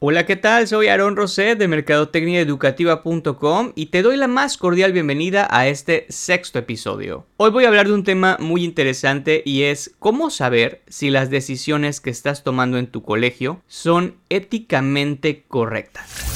Hola, ¿qué tal? Soy Aaron Roset de mercadotecniaeducativa.com y te doy la más cordial bienvenida a este sexto episodio. Hoy voy a hablar de un tema muy interesante y es cómo saber si las decisiones que estás tomando en tu colegio son éticamente correctas.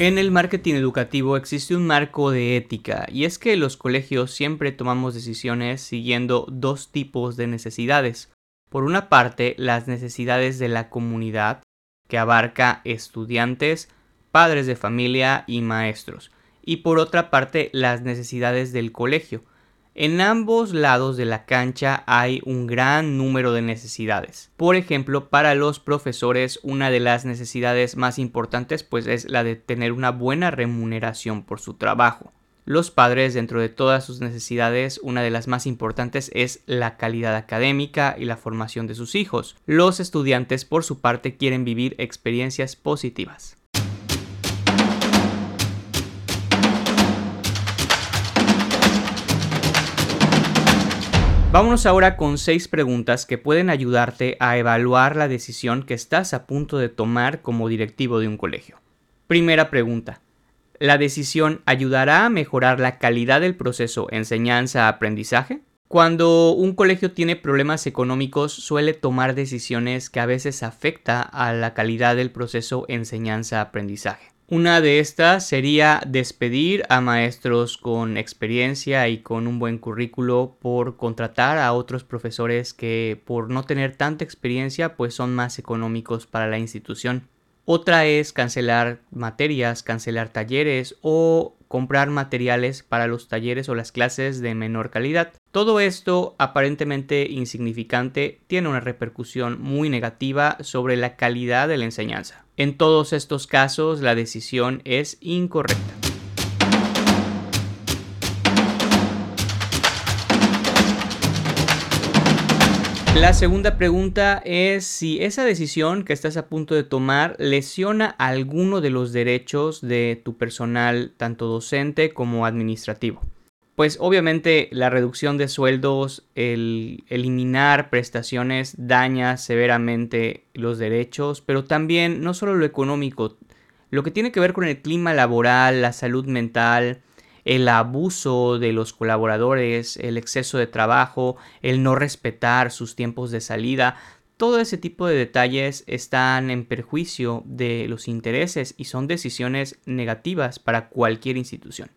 En el marketing educativo existe un marco de ética y es que los colegios siempre tomamos decisiones siguiendo dos tipos de necesidades. Por una parte, las necesidades de la comunidad, que abarca estudiantes, padres de familia y maestros. Y por otra parte, las necesidades del colegio, en ambos lados de la cancha hay un gran número de necesidades. Por ejemplo, para los profesores una de las necesidades más importantes pues es la de tener una buena remuneración por su trabajo. Los padres, dentro de todas sus necesidades, una de las más importantes es la calidad académica y la formación de sus hijos. Los estudiantes, por su parte, quieren vivir experiencias positivas. Vámonos ahora con seis preguntas que pueden ayudarte a evaluar la decisión que estás a punto de tomar como directivo de un colegio. Primera pregunta. ¿La decisión ayudará a mejorar la calidad del proceso enseñanza-aprendizaje? Cuando un colegio tiene problemas económicos suele tomar decisiones que a veces afecta a la calidad del proceso enseñanza-aprendizaje. Una de estas sería despedir a maestros con experiencia y con un buen currículo por contratar a otros profesores que por no tener tanta experiencia pues son más económicos para la institución. Otra es cancelar materias, cancelar talleres o comprar materiales para los talleres o las clases de menor calidad. Todo esto aparentemente insignificante tiene una repercusión muy negativa sobre la calidad de la enseñanza. En todos estos casos la decisión es incorrecta. La segunda pregunta es si esa decisión que estás a punto de tomar lesiona alguno de los derechos de tu personal, tanto docente como administrativo. Pues obviamente la reducción de sueldos, el eliminar prestaciones daña severamente los derechos, pero también no solo lo económico, lo que tiene que ver con el clima laboral, la salud mental, el abuso de los colaboradores, el exceso de trabajo, el no respetar sus tiempos de salida, todo ese tipo de detalles están en perjuicio de los intereses y son decisiones negativas para cualquier institución.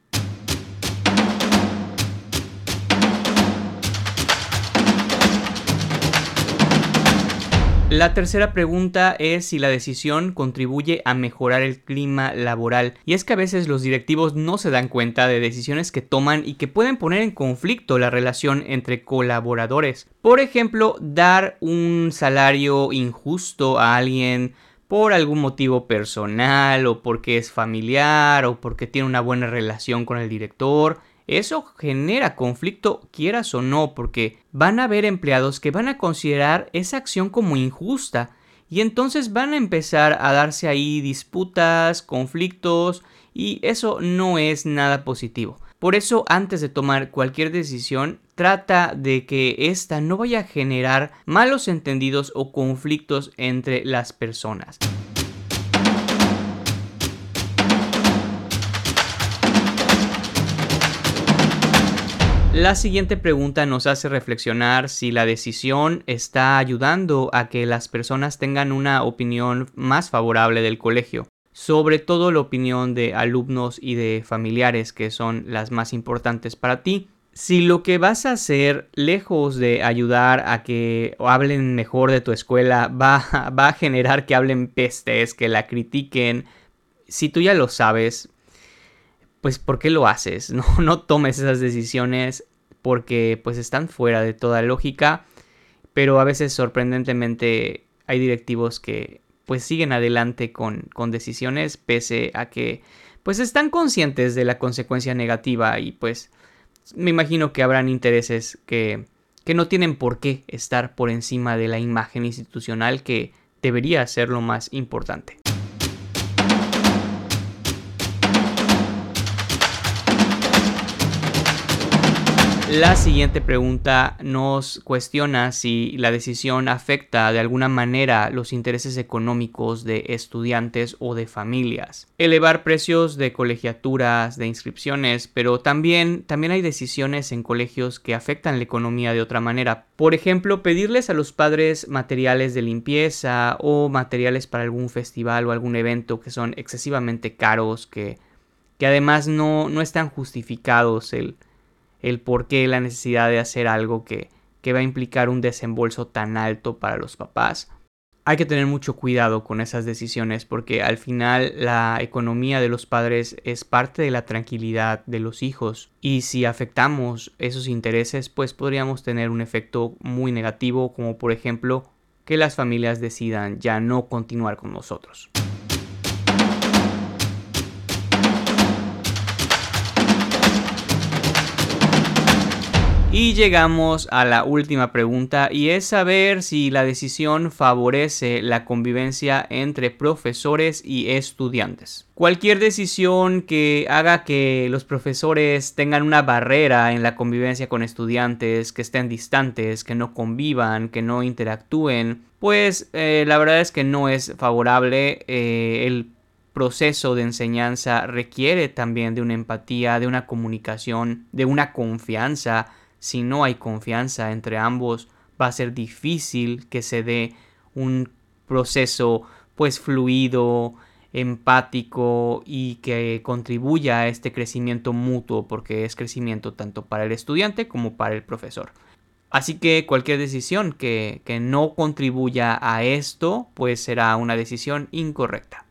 La tercera pregunta es si la decisión contribuye a mejorar el clima laboral. Y es que a veces los directivos no se dan cuenta de decisiones que toman y que pueden poner en conflicto la relación entre colaboradores. Por ejemplo, dar un salario injusto a alguien por algún motivo personal o porque es familiar o porque tiene una buena relación con el director eso genera conflicto, quieras o no, porque van a haber empleados que van a considerar esa acción como injusta y entonces van a empezar a darse ahí disputas, conflictos y eso no es nada positivo. Por eso, antes de tomar cualquier decisión, trata de que ésta no vaya a generar malos entendidos o conflictos entre las personas. La siguiente pregunta nos hace reflexionar si la decisión está ayudando a que las personas tengan una opinión más favorable del colegio, sobre todo la opinión de alumnos y de familiares que son las más importantes para ti. Si lo que vas a hacer, lejos de ayudar a que hablen mejor de tu escuela, va, a generar que hablen pestes, que la critiquen, si tú ya lo sabes, pues ¿por qué lo haces? No, no tomes esas decisiones porque pues están fuera de toda lógica, pero a veces sorprendentemente hay directivos que pues siguen adelante con, con decisiones pese a que pues están conscientes de la consecuencia negativa y pues me imagino que habrán intereses que, que no tienen por qué estar por encima de la imagen institucional que debería ser lo más importante. La siguiente pregunta nos cuestiona si la decisión afecta de alguna manera los intereses económicos de estudiantes o de familias. Elevar precios de colegiaturas, de inscripciones, pero también, también hay decisiones en colegios que afectan la economía de otra manera. Por ejemplo, pedirles a los padres materiales de limpieza o materiales para algún festival o algún evento que son excesivamente caros, que, que además no, no están justificados el el por qué la necesidad de hacer algo que, que va a implicar un desembolso tan alto para los papás. Hay que tener mucho cuidado con esas decisiones porque al final la economía de los padres es parte de la tranquilidad de los hijos y si afectamos esos intereses pues podríamos tener un efecto muy negativo como por ejemplo que las familias decidan ya no continuar con nosotros. Y llegamos a la última pregunta y es saber si la decisión favorece la convivencia entre profesores y estudiantes. Cualquier decisión que haga que los profesores tengan una barrera en la convivencia con estudiantes, que estén distantes, que no convivan, que no interactúen, pues eh, la verdad es que no es favorable. Eh, el proceso de enseñanza requiere también de una empatía, de una comunicación, de una confianza si no hay confianza entre ambos, va a ser difícil que se dé un proceso pues fluido, empático y que contribuya a este crecimiento mutuo porque es crecimiento tanto para el estudiante como para el profesor. Así que cualquier decisión que, que no contribuya a esto pues será una decisión incorrecta.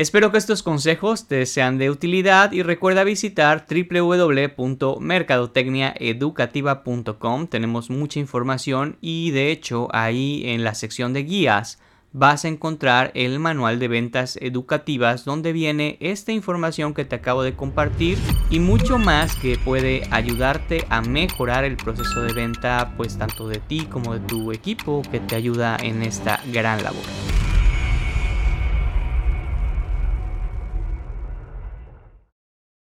Espero que estos consejos te sean de utilidad y recuerda visitar www.mercadotecniaeducativa.com. Tenemos mucha información y de hecho ahí en la sección de guías vas a encontrar el manual de ventas educativas donde viene esta información que te acabo de compartir y mucho más que puede ayudarte a mejorar el proceso de venta pues tanto de ti como de tu equipo que te ayuda en esta gran labor.